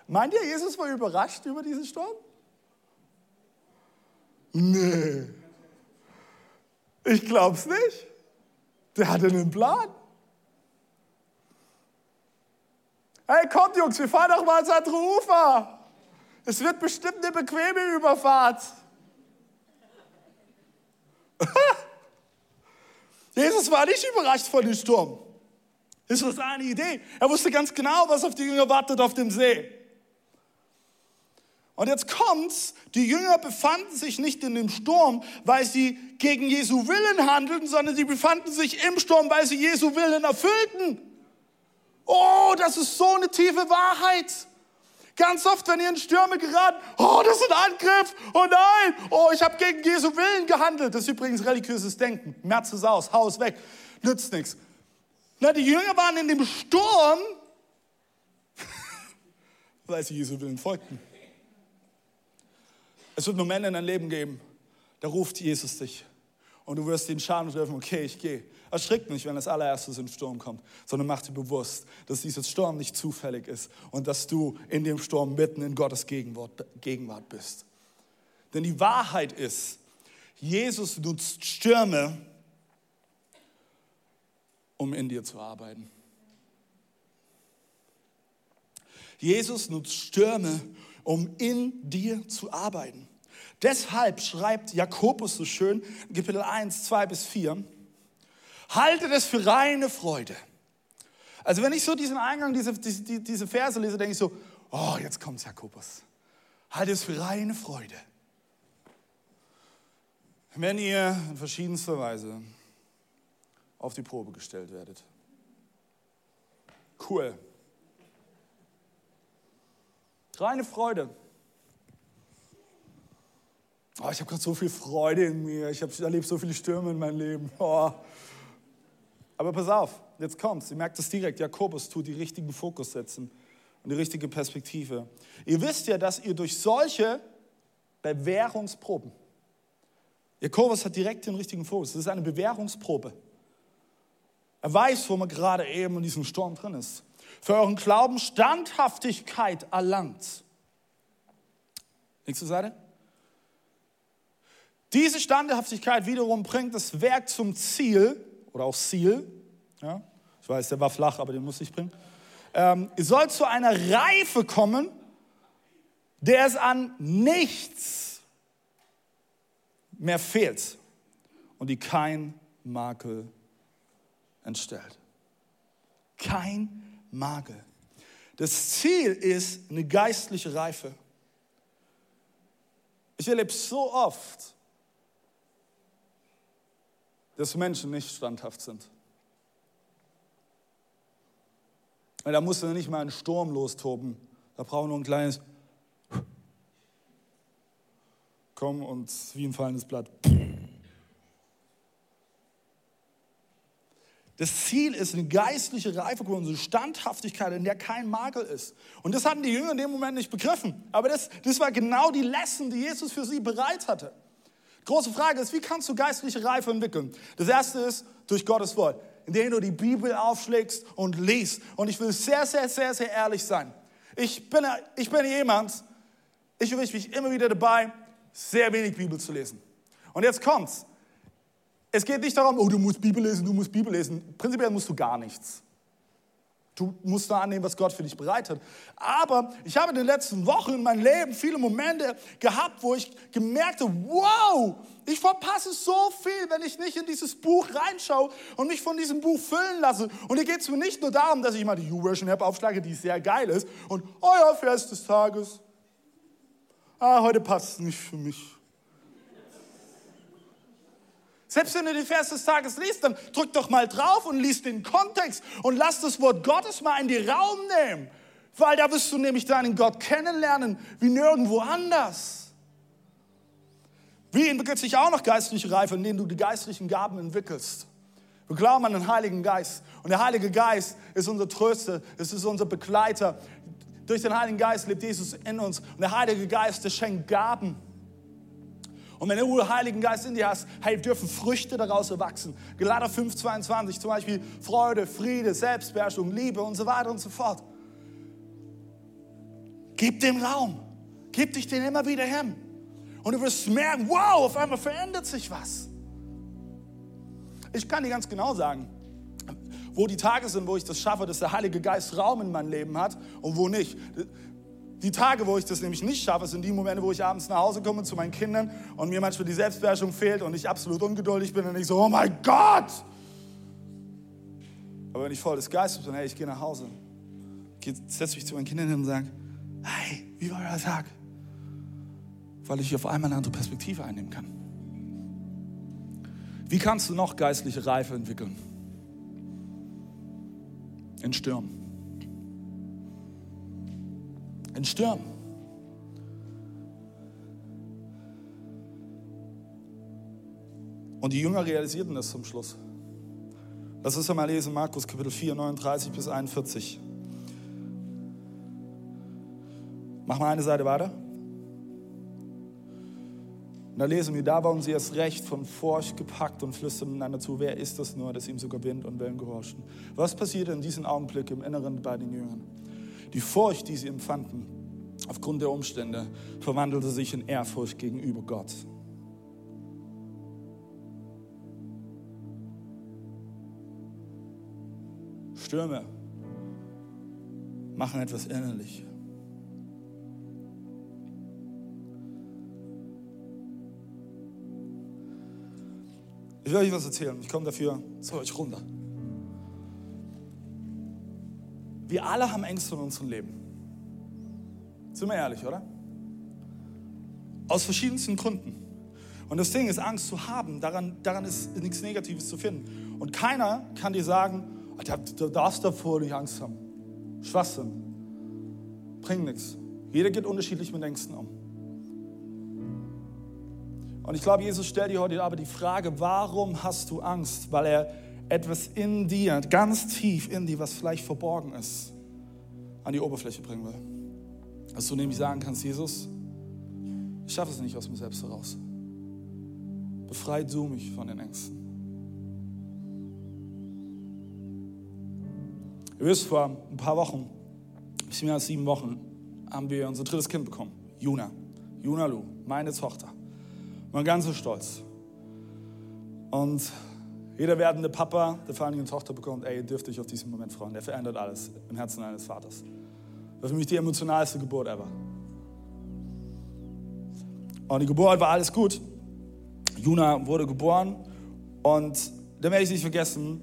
Meint ihr, Jesus war überrascht über diesen Sturm? Nee. Ich glaub's nicht. Der hatte einen Plan. Hey, kommt Jungs, wir fahren doch mal ans andere Ufer. Es wird bestimmt eine bequeme Überfahrt. Jesus war nicht überrascht von dem Sturm. Das war seine Idee. Er wusste ganz genau, was auf die Jünger wartet auf dem See. Und jetzt kommt's, die Jünger befanden sich nicht in dem Sturm, weil sie gegen Jesu Willen handelten, sondern sie befanden sich im Sturm, weil sie Jesu Willen erfüllten. Oh, das ist so eine tiefe Wahrheit. Ganz oft, wenn ihr in Stürme geraten, oh, das ist ein Angriff, oh nein, oh, ich habe gegen Jesu Willen gehandelt. Das ist übrigens religiöses Denken. Merz ist aus, Haus weg, nützt nichts. Na, die Jünger waren in dem Sturm, weil sie Jesu Willen folgten. Es wird Momente in deinem Leben geben, da ruft Jesus dich. Und du wirst den Schaden treffen, okay, ich gehe. Erschrick nicht, wenn das allererstes in den Sturm kommt, sondern mach dir bewusst, dass dieses Sturm nicht zufällig ist und dass du in dem Sturm mitten in Gottes Gegenwart, Gegenwart bist. Denn die Wahrheit ist, Jesus nutzt Stürme, um in dir zu arbeiten. Jesus nutzt Stürme, um in dir zu arbeiten. Deshalb schreibt Jakobus so schön, Kapitel 1, 2 bis 4, haltet es für reine Freude. Also wenn ich so diesen Eingang, diese, diese, diese Verse lese, denke ich so, oh, jetzt kommt Jakobus. Haltet es für reine Freude. Wenn ihr in verschiedenster Weise auf die Probe gestellt werdet. Cool. Reine Freude. Oh, ich habe gerade so viel Freude in mir. Ich, erlebe so viele Stürme in meinem Leben. Oh. Aber pass auf, jetzt kommt's. Ihr merkt es direkt. Jakobus tut die richtigen Fokus setzen und die richtige Perspektive. Ihr wisst ja, dass ihr durch solche Bewährungsproben, Jakobus hat direkt den richtigen Fokus. Das ist eine Bewährungsprobe. Er weiß, wo man gerade eben in diesem Sturm drin ist für euren Glauben Standhaftigkeit erlangt. Nächste Seite. Diese Standhaftigkeit wiederum bringt das Werk zum Ziel oder auch Ziel. Ja, ich weiß, der war flach, aber den muss ich bringen. Ähm, ihr sollt zu einer Reife kommen, der es an nichts mehr fehlt und die kein Makel entstellt. Kein Makel. Das Ziel ist eine geistliche Reife. Ich erlebe so oft, dass Menschen nicht standhaft sind. Weil da muss ja nicht mal ein Sturm lostoben. Da braucht nur ein kleines Komm und wie ein fallendes Blatt. Das Ziel ist eine geistliche Reife, unsere Standhaftigkeit, in der kein Makel ist. Und das hatten die Jünger in dem Moment nicht begriffen. Aber das, das war genau die Lesson, die Jesus für sie bereit hatte. Große Frage ist, wie kannst du geistliche Reife entwickeln? Das erste ist durch Gottes Wort, indem du die Bibel aufschlägst und liest. Und ich will sehr, sehr, sehr, sehr ehrlich sein. Ich bin, ich bin jemand, ich erwische mich immer wieder dabei, sehr wenig Bibel zu lesen. Und jetzt kommt's. Es geht nicht darum, oh, du musst Bibel lesen, du musst Bibel lesen. Prinzipiell musst du gar nichts. Du musst da annehmen, was Gott für dich bereitet. Aber ich habe in den letzten Wochen in meinem Leben viele Momente gehabt, wo ich gemerkt habe, wow, ich verpasse so viel, wenn ich nicht in dieses Buch reinschaue und mich von diesem Buch füllen lasse. Und hier geht es mir nicht nur darum, dass ich mal die YouVersion-App aufschlage, die sehr geil ist, und euer oh Fest des Tages. Ah, heute passt es nicht für mich. Selbst wenn du die Vers des Tages liest, dann drück doch mal drauf und liest den Kontext und lass das Wort Gottes mal in die Raum nehmen. Weil da wirst du nämlich deinen Gott kennenlernen wie nirgendwo anders. Wie entwickelt sich auch noch geistliche Reife, indem du die geistlichen Gaben entwickelst? Wir glauben an den Heiligen Geist. Und der Heilige Geist ist unser Tröster, es ist unser Begleiter. Durch den Heiligen Geist lebt Jesus in uns. Und der Heilige Geist, der schenkt Gaben. Und wenn du den Heiligen Geist in dir hast, hey, dürfen Früchte daraus erwachsen. Galater 5, 22 zum Beispiel Freude, Friede, Selbstbeherrschung, Liebe und so weiter und so fort. Gib dem Raum. Gib dich den immer wieder hin. Und du wirst merken, wow, auf einmal verändert sich was. Ich kann dir ganz genau sagen, wo die Tage sind, wo ich das schaffe, dass der Heilige Geist Raum in mein Leben hat und wo nicht. Die Tage, wo ich das nämlich nicht schaffe, sind die Momente, wo ich abends nach Hause komme zu meinen Kindern und mir manchmal die Selbstbeherrschung fehlt und ich absolut ungeduldig bin und ich so, oh mein Gott! Aber wenn ich voll des Geistes bin, hey, ich gehe nach Hause, setze mich zu meinen Kindern hin und sage, hey, wie war euer Tag? Weil ich auf einmal eine andere Perspektive einnehmen kann. Wie kannst du noch geistliche Reife entwickeln? In Stürmen. In Stürmen. Und die Jünger realisierten das zum Schluss. Lass uns mal lesen, Markus Kapitel 4, 39 bis 41. Mach mal eine Seite weiter. Und da lesen wir, da waren sie erst recht von Furcht gepackt und flüsterten einander zu, wer ist das nur, dass ihm sogar Wind und Wellen gehorchen. Was passierte in diesem Augenblick im Inneren bei den Jüngern? Die Furcht, die sie empfanden, aufgrund der Umstände, verwandelte sich in Ehrfurcht gegenüber Gott. Stürme machen etwas innerlich. Ich will euch was erzählen. Ich komme dafür zu euch runter. Wir alle haben Ängste in unserem Leben. Sind wir ehrlich, oder? Aus verschiedensten Gründen. Und das Ding ist, Angst zu haben, daran, daran ist nichts Negatives zu finden. Und keiner kann dir sagen, du darfst davor nicht Angst haben. Schwachsinn. Bringt nichts. Jeder geht unterschiedlich mit Ängsten um. Und ich glaube, Jesus stellt dir heute aber die Frage, warum hast du Angst? Weil er etwas in dir, ganz tief in dir, was vielleicht verborgen ist, an die Oberfläche bringen will. Dass du nämlich sagen kannst, Jesus, ich schaffe es nicht aus mir selbst heraus. Befrei du mich von den Ängsten. Ihr wisst, vor ein paar Wochen, ein bisschen mehr als sieben Wochen, haben wir unser drittes Kind bekommen. Juna. Juna Lu, meine Tochter. Ich war ganz so stolz. Und jeder werdende Papa, der vor allem eine Tochter bekommt, ey, ihr dürft euch auf diesen Moment freuen. Der verändert alles im Herzen eines Vaters. Das war für mich die emotionalste Geburt ever. Und die Geburt war alles gut. Juna wurde geboren und dann werde ich nicht vergessen,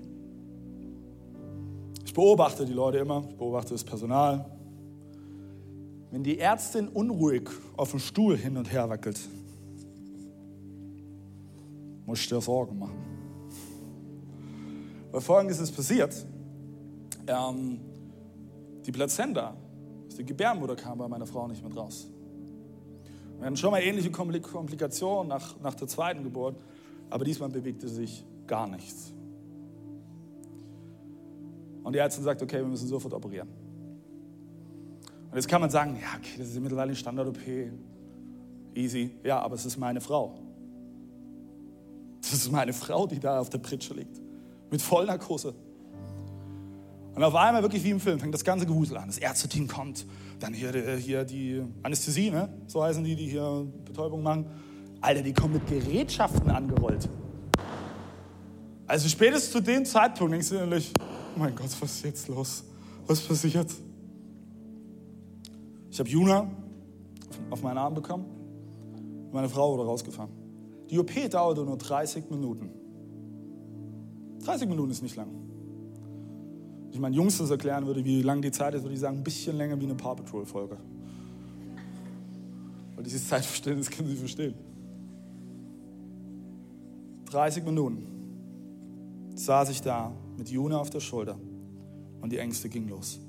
ich beobachte die Leute immer, ich beobachte das Personal. Wenn die Ärztin unruhig auf dem Stuhl hin und her wackelt, muss ich dir Sorgen machen. Weil folgendes ist passiert. Ähm, die Plazenta, der Gebärmutter kam bei meiner Frau nicht mit raus. Wir hatten schon mal ähnliche Komplikationen nach, nach der zweiten Geburt, aber diesmal bewegte sich gar nichts. Und die Ärztin sagt, okay, wir müssen sofort operieren. Und jetzt kann man sagen, ja, okay, das ist mittlerweile Standard-OP. Easy. Ja, aber es ist meine Frau. Das ist meine Frau, die da auf der Pritsche liegt. Mit Vollnarkose. Und auf einmal, wirklich wie im Film, fängt das ganze Gewusel an. Das Ärzteteam kommt, dann hier, hier die Anästhesie, ne? so heißen die, die hier Betäubung machen. Alter, die kommen mit Gerätschaften angerollt. Also spätestens zu dem Zeitpunkt denkst du innerlich, oh mein Gott, was ist jetzt los? Was passiert? Ich habe Juna auf meinen Arm bekommen. Meine Frau wurde rausgefahren. Die OP dauerte nur 30 Minuten. 30 Minuten ist nicht lang. Wenn ich meinen Jungs das erklären würde, wie lang die Zeit ist, würde ich sagen, ein bisschen länger wie eine Paw Patrol-Folge. Weil dieses Zeitverständnis können Sie verstehen. 30 Minuten saß ich da mit Juna auf der Schulter und die Ängste gingen los.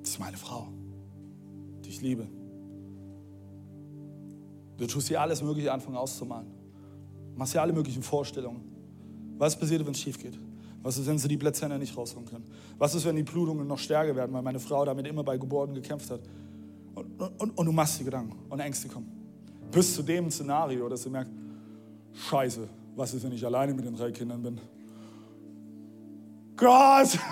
Das ist meine Frau, die ich liebe. Du tust hier alles Mögliche anfangen auszumalen. Machst hier alle möglichen Vorstellungen. Was passiert, wenn es schief geht? Was ist, wenn sie die Plazenta nicht rausholen können? Was ist, wenn die Blutungen noch stärker werden, weil meine Frau damit immer bei Geburten gekämpft hat? Und, und, und du machst die Gedanken und Ängste kommen. Bis zu dem Szenario, dass du merkst, scheiße, was ist, wenn ich alleine mit den drei Kindern bin? Gott!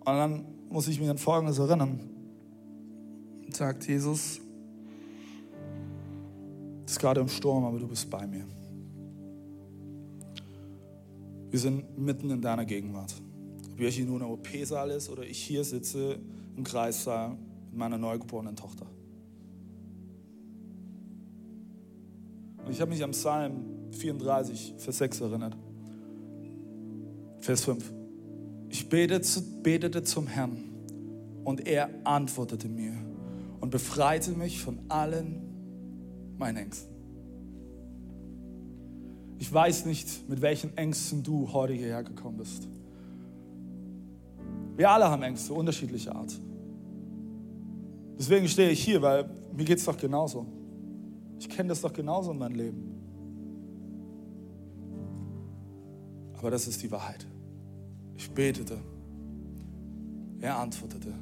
Und dann muss ich mich an Folgendes erinnern. Sagt Jesus, es ist gerade im Sturm, aber du bist bei mir. Wir sind mitten in deiner Gegenwart. Ob hier nur ein OP-Saal ist oder ich hier sitze im Kreissaal mit meiner neugeborenen Tochter. Und ich habe mich am Psalm 34, Vers 6 erinnert. Vers 5. Ich betete, betete zum Herrn und er antwortete mir und befreite mich von allen meinen Ängsten. Ich weiß nicht, mit welchen Ängsten du heute hierher gekommen bist. Wir alle haben Ängste, unterschiedlicher Art. Deswegen stehe ich hier, weil mir geht es doch genauso. Ich kenne das doch genauso in meinem Leben. Aber das ist die Wahrheit. Ich betete, er antwortete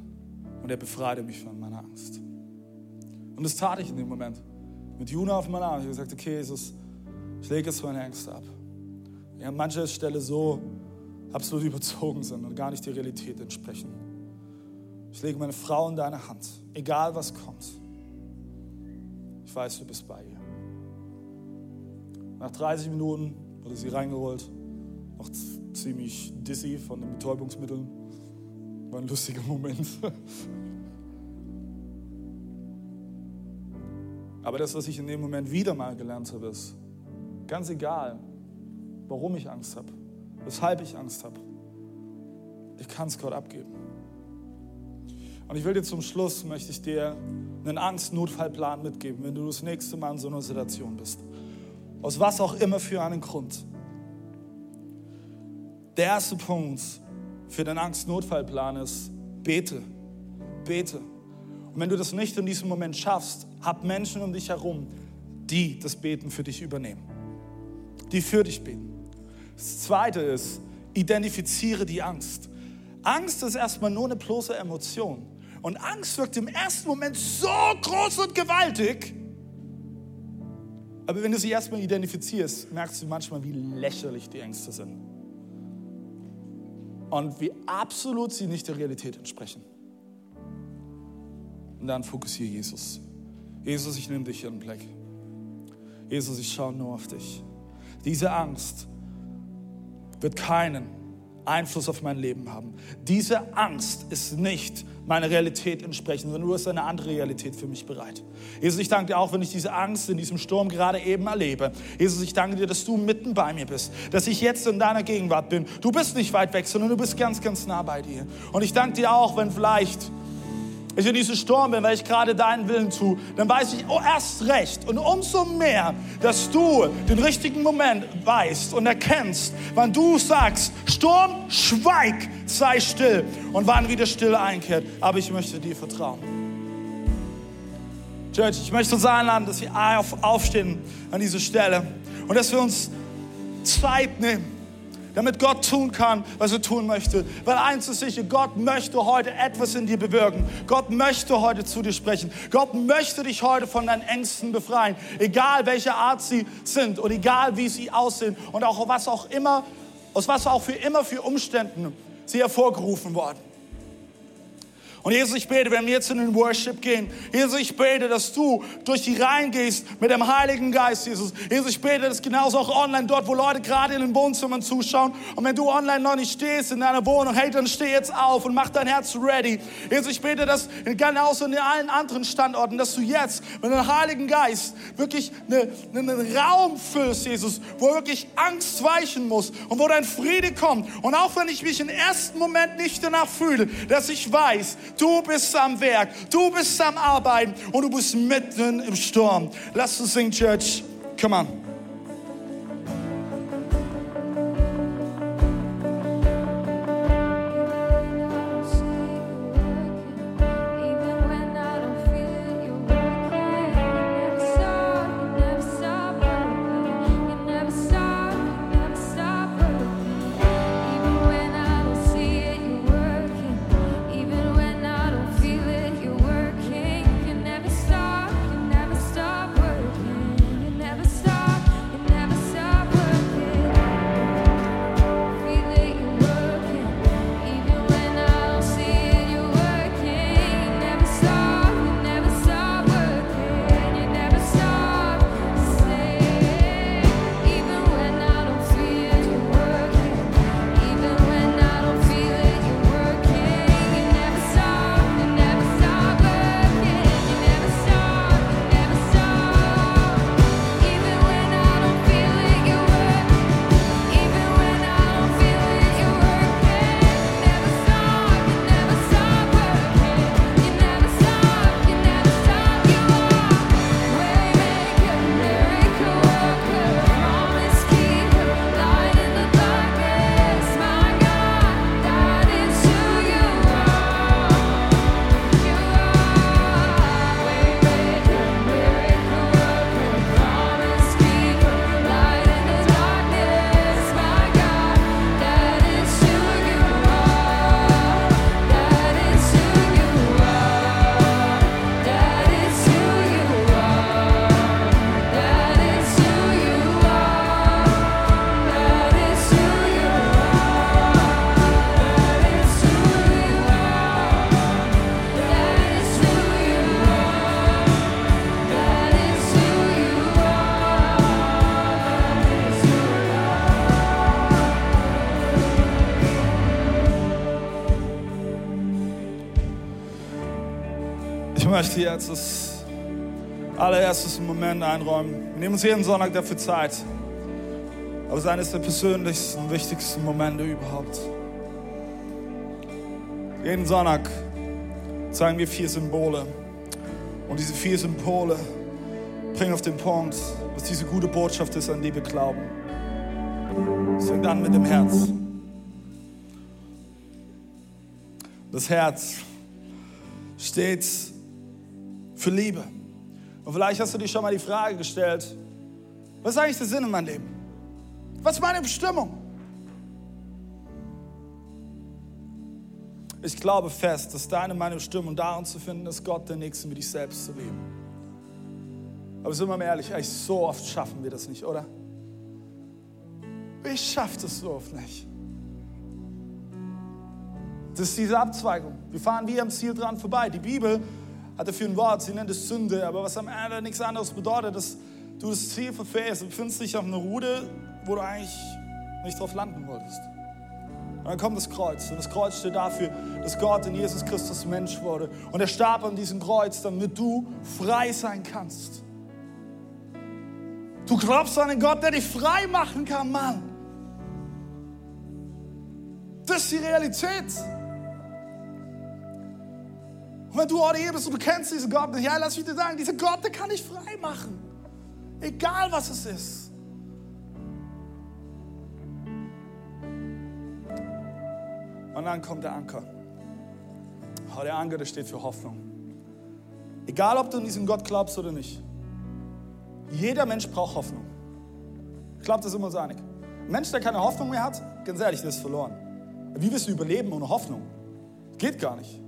und er befreite mich von meiner Angst. Und das tat ich in dem Moment. Mit Juna auf meinem Arm. Ich habe gesagt, okay, Jesus, ich lege jetzt meine Ängste ab. Die an mancher Stelle so absolut überzogen sind und gar nicht der Realität entsprechen. Ich lege meine Frau in deine Hand, egal was kommt. Ich weiß, du bist bei ihr. Nach 30 Minuten wurde sie reingerollt, noch ziemlich dizzy von den Betäubungsmitteln. War ein lustiger Moment. Aber das, was ich in dem Moment wieder mal gelernt habe, ist, ganz egal, warum ich Angst habe, weshalb ich Angst habe, ich kann es Gott abgeben. Und ich will dir zum Schluss, möchte ich dir einen Angst-Notfallplan mitgeben, wenn du das nächste Mal in so einer Situation bist. Aus was auch immer für einen Grund. Der erste Punkt für den Angst-Notfallplan ist, bete, bete. Und wenn du das nicht in diesem Moment schaffst, hab Menschen um dich herum, die das Beten für dich übernehmen. Die für dich beten. Das zweite ist, identifiziere die Angst. Angst ist erstmal nur eine bloße Emotion. Und Angst wirkt im ersten Moment so groß und gewaltig. Aber wenn du sie erstmal identifizierst, merkst du manchmal, wie lächerlich die Ängste sind. Und wie absolut sie nicht der Realität entsprechen. Und dann fokussiere Jesus. Jesus, ich nehme dich in den Blick. Jesus, ich schaue nur auf dich. Diese Angst wird keinen Einfluss auf mein Leben haben. Diese Angst ist nicht meiner Realität entsprechen, sondern du hast eine andere Realität für mich bereit. Jesus, ich danke dir auch, wenn ich diese Angst in diesem Sturm gerade eben erlebe. Jesus, ich danke dir, dass du mitten bei mir bist, dass ich jetzt in deiner Gegenwart bin. Du bist nicht weit weg, sondern du bist ganz, ganz nah bei dir. Und ich danke dir auch, wenn vielleicht ich in diesem Sturm bin, weil ich gerade deinen Willen tue, dann weiß ich oh, erst recht und umso mehr, dass du den richtigen Moment weißt und erkennst, wann du sagst, Sturm, schweig, sei still und wann wieder Stille einkehrt. Aber ich möchte dir vertrauen. Church, ich möchte uns einladen, dass wir aufstehen an dieser Stelle und dass wir uns Zeit nehmen damit Gott tun kann, was er tun möchte. Weil eins ist sicher, Gott möchte heute etwas in dir bewirken. Gott möchte heute zu dir sprechen. Gott möchte dich heute von deinen Ängsten befreien. Egal welche Art sie sind und egal wie sie aussehen und auch was auch immer, aus was auch für immer für Umständen sie hervorgerufen worden. Und Jesus, ich bete, wenn wir jetzt in den Worship gehen, Jesus, ich bete, dass du durch die Reihen gehst mit dem Heiligen Geist, Jesus. Jesus, ich bete, dass genauso auch online dort, wo Leute gerade in den Wohnzimmern zuschauen. Und wenn du online noch nicht stehst in deiner Wohnung, hey, dann steh jetzt auf und mach dein Herz ready. Jesus, ich bete, dass genauso in allen anderen Standorten, dass du jetzt mit dem Heiligen Geist wirklich eine, einen Raum füllst, Jesus, wo wirklich Angst weichen muss und wo dein Friede kommt. Und auch wenn ich mich im ersten Moment nicht danach fühle, dass ich weiß, Du bist am Werk, du bist am Arbeiten und du bist mitten im Sturm. Lass uns singen, Church. Come on. Möchte jetzt das allererstes Moment einräumen. Wir nehmen uns jeden Sonntag dafür Zeit. Aber es ist eines der persönlichsten, wichtigsten Momente überhaupt. Jeden Sonntag zeigen wir vier Symbole. Und diese vier Symbole bringen auf den Punkt, was diese gute Botschaft ist, an die wir glauben. Es fängt an mit dem Herz. Das Herz steht für Liebe. Und vielleicht hast du dir schon mal die Frage gestellt, was ist eigentlich der Sinn in meinem Leben? Was ist meine Bestimmung? Ich glaube fest, dass deine meine Bestimmung darin zu finden ist, Gott den Nächsten wie dich selbst zu lieben. Aber sind wir mal ehrlich, echt, so oft schaffen wir das nicht, oder? Ich schaffe das so oft nicht. Das ist diese Abzweigung. Wir fahren wie am Ziel dran vorbei. Die Bibel hat dafür ein Wort, sie nennt es Sünde, aber was am Ende nichts anderes bedeutet, dass du das Ziel verfehlst und befindest dich auf einer Route, wo du eigentlich nicht drauf landen wolltest. Und dann kommt das Kreuz. Und das Kreuz steht dafür, dass Gott in Jesus Christus Mensch wurde. Und er starb an diesem Kreuz, damit du frei sein kannst. Du glaubst an einen Gott, der dich frei machen kann, Mann. Das ist die Realität. Und wenn du heute hier bist und du kennst diesen Gott nicht, ja, lass mich dir sagen, dieser Gott, der kann dich frei machen. Egal was es ist. Und dann kommt der Anker. Oh, der Anker, der steht für Hoffnung. Egal, ob du an diesen Gott glaubst oder nicht. Jeder Mensch braucht Hoffnung. Ich glaube, das ist immer so einig. Ein Mensch, der keine Hoffnung mehr hat, ganz ehrlich, der ist verloren. Wie wirst du überleben ohne Hoffnung? Geht gar nicht.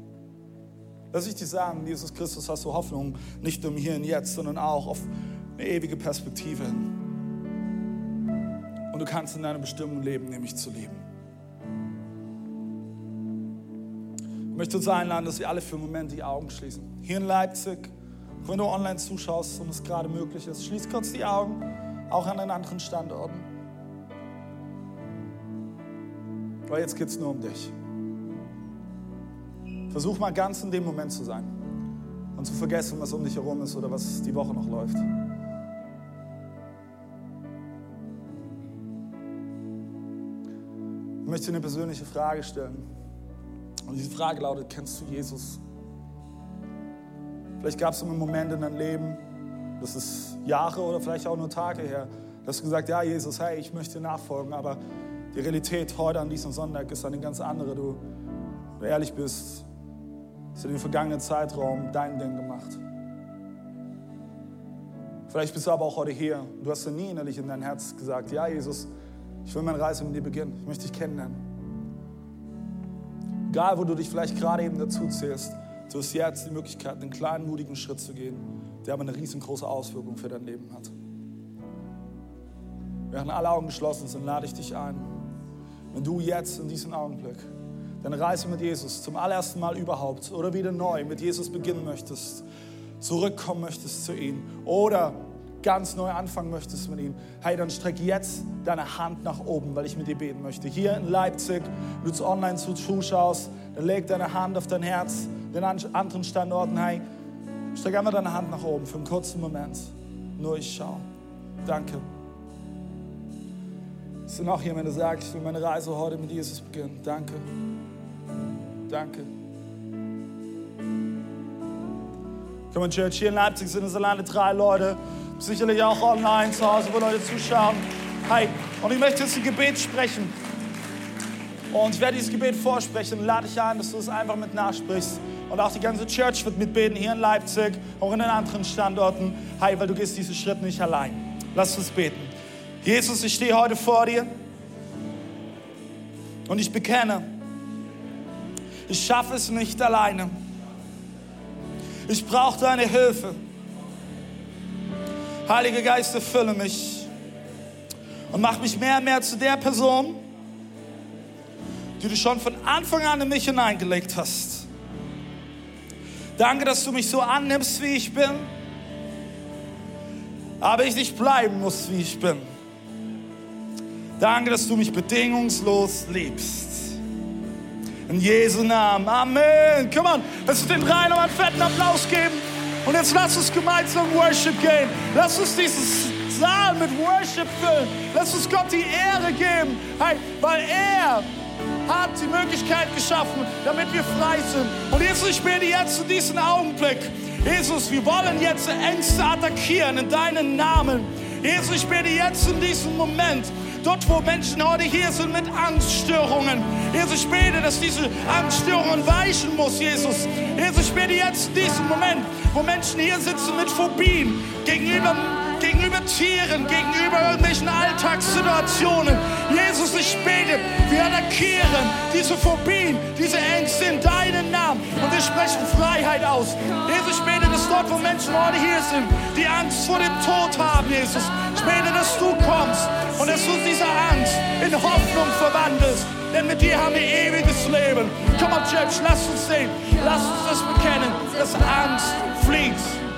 Lass ich dir sagen, Jesus Christus hast du Hoffnung, nicht nur Hier und Jetzt, sondern auch auf eine ewige Perspektive hin. Und du kannst in deiner Bestimmung leben, nämlich zu lieben. möchte uns einladen, dass wir alle für einen Moment die Augen schließen. Hier in Leipzig, wenn du online zuschaust und es gerade möglich ist, schließ kurz die Augen, auch an den anderen Standorten. Weil jetzt geht es nur um dich. Versuch mal ganz in dem Moment zu sein und zu vergessen, was um dich herum ist oder was die Woche noch läuft. Ich möchte dir eine persönliche Frage stellen. Und diese Frage lautet, kennst du Jesus? Vielleicht gab es einen Moment in deinem Leben, das ist Jahre oder vielleicht auch nur Tage her, dass du gesagt ja Jesus, hey, ich möchte nachfolgen, aber die Realität heute an diesem Sonntag ist eine ganz andere. Du, du ehrlich bist, hast in dem vergangenen Zeitraum dein Ding gemacht. Vielleicht bist du aber auch heute hier. Du hast ja nie innerlich in dein Herz gesagt, ja Jesus, ich will meine Reise mit dir beginnen. Ich möchte dich kennenlernen. Egal, wo du dich vielleicht gerade eben dazu zählst, du hast jetzt die Möglichkeit, einen kleinen, mutigen Schritt zu gehen, der aber eine riesengroße Auswirkung für dein Leben hat. Während alle Augen geschlossen sind, lade ich dich ein, wenn du jetzt in diesem Augenblick deine Reise mit Jesus zum allerersten Mal überhaupt oder wieder neu mit Jesus beginnen möchtest, zurückkommen möchtest zu ihm oder ganz neu anfangen möchtest mit ihm, hey, dann streck jetzt deine Hand nach oben, weil ich mit dir beten möchte. Hier in Leipzig, wenn du online zuschaust, dann leg deine Hand auf dein Herz. Den anderen Standorten, hey, streck einmal deine Hand nach oben für einen kurzen Moment. Nur ich schau. Danke. Es sind auch wenn du sagst, ich will meine Reise heute mit Jesus beginnen. Danke. Danke. Come on, Church, hier in Leipzig sind es alleine drei Leute sicherlich auch online zu Hause, wo Leute zuschauen. Hi, und ich möchte jetzt ein Gebet sprechen. Und ich werde dieses Gebet vorsprechen und lade dich ein, dass du es einfach mit nachsprichst. Und auch die ganze Church wird mitbeten, hier in Leipzig, auch in den anderen Standorten. Hi, weil du gehst diesen Schritt nicht allein. Lass uns beten. Jesus, ich stehe heute vor dir und ich bekenne, ich schaffe es nicht alleine. Ich brauche deine Hilfe. Heiliger Geist, erfülle mich und mach mich mehr und mehr zu der Person, die du schon von Anfang an in mich hineingelegt hast. Danke, dass du mich so annimmst, wie ich bin, aber ich nicht bleiben muss, wie ich bin. Danke, dass du mich bedingungslos liebst. In Jesu Namen. Amen. Komm on, lass uns den drei nochmal einen fetten Applaus geben. Und jetzt lass uns gemeinsam Worship gehen. Lass uns dieses Saal mit Worship füllen. Lass uns Gott die Ehre geben, hey, weil er hat die Möglichkeit geschaffen, damit wir frei sind. Und Jesus, ich bete jetzt in diesem Augenblick, Jesus, wir wollen jetzt Ängste attackieren in deinen Namen. Jesus, ich bete jetzt in diesem Moment, Dort, wo Menschen heute hier sind mit Angststörungen. Jesus, ich bete, dass diese Angststörungen weichen muss, Jesus. Jesus, ich bete jetzt in diesem Moment, wo Menschen hier sitzen mit Phobien gegenüber gegenüber Tieren, gegenüber irgendwelchen Alltagssituationen. Jesus, ich bete, wir attackieren diese Phobien, diese Ängste in deinen Namen und wir sprechen Freiheit aus. Jesus, ich bete, dass dort, wo Menschen heute hier sind, die Angst vor dem Tod haben, Jesus, ich bete, dass du kommst und dass du diese Angst in Hoffnung verwandelst. Denn mit dir haben wir ewiges Leben. Komm on, Church, lass uns sehen. Lass uns das bekennen, dass Angst flieht.